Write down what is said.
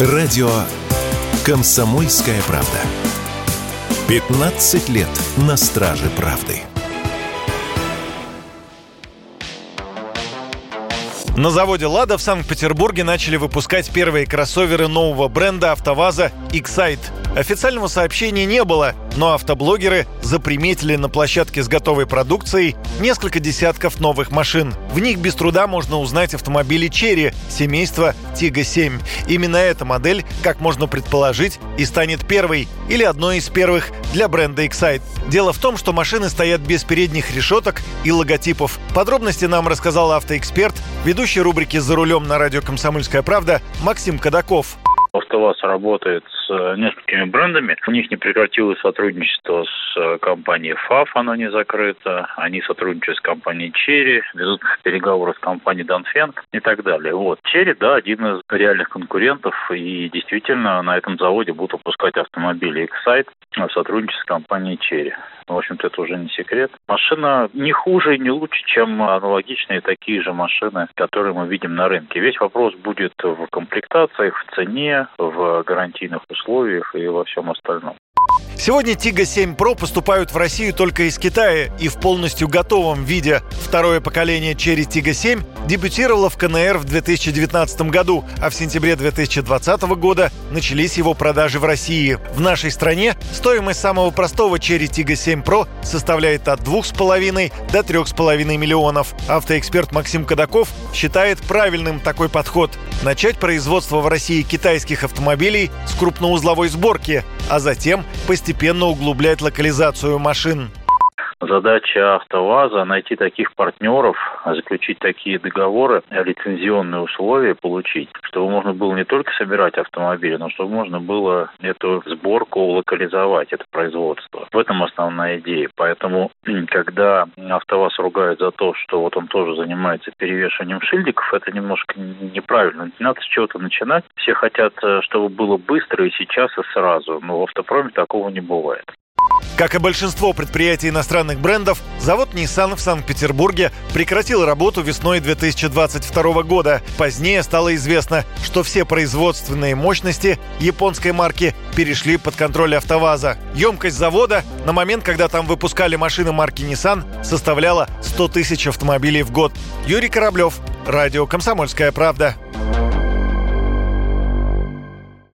Радио «Комсомольская правда». 15 лет на страже правды. На заводе «Лада» в Санкт-Петербурге начали выпускать первые кроссоверы нового бренда «АвтоВАЗа» Excite. Официального сообщения не было, но автоблогеры заприметили на площадке с готовой продукцией несколько десятков новых машин. В них без труда можно узнать автомобили Черри семейства Тига 7. Именно эта модель, как можно предположить, и станет первой или одной из первых для бренда Excite. Дело в том, что машины стоят без передних решеток и логотипов. Подробности нам рассказал автоэксперт, ведущий рубрики «За рулем» на радио «Комсомольская правда» Максим Кадаков. АвтоВАЗ работает с э, несколькими брендами. У них не прекратилось сотрудничество с э, компанией ФАФ, оно не закрыто. Они сотрудничают с компанией Черри, ведут переговоры с компанией Данфенг и так далее. Вот. Черри, да, один из реальных конкурентов, и действительно на этом заводе будут выпускать автомобили Excite в сотрудничестве с компанией Черри. В общем-то, это уже не секрет. Машина не хуже и не лучше, чем аналогичные такие же машины, которые мы видим на рынке. Весь вопрос будет в комплектациях, в цене, в гарантийных условиях и во всем остальном. Сегодня Тига 7 Pro поступают в Россию только из Китая и в полностью готовом виде. Второе поколение Cherry Tiggo 7 дебютировало в КНР в 2019 году, а в сентябре 2020 года начались его продажи в России. В нашей стране стоимость самого простого Cherry Tiggo 7 Pro составляет от 2,5 до 3,5 миллионов. Автоэксперт Максим Кадаков считает правильным такой подход. Начать производство в России китайских автомобилей с крупноузловой сборки, а затем постепенно углублять локализацию машин. Задача АвтоВАЗа – найти таких партнеров, заключить такие договоры, лицензионные условия получить, чтобы можно было не только собирать автомобили, но чтобы можно было эту сборку локализовать, это производство. В этом основная идея. Поэтому, когда АвтоВАЗ ругает за то, что вот он тоже занимается перевешиванием шильдиков, это немножко неправильно. Надо с чего-то начинать. Все хотят, э, чтобы было быстро и сейчас, и сразу. Но в автопроме такого не бывает. Как и большинство предприятий иностранных брендов, завод Nissan в Санкт-Петербурге прекратил работу весной 2022 года. Позднее стало известно, что все производственные мощности японской марки перешли под контроль АвтоВАЗа. Емкость завода на момент, когда там выпускали машины марки Nissan, составляла 100 тысяч автомобилей в год. Юрий Кораблев, Радио «Комсомольская правда».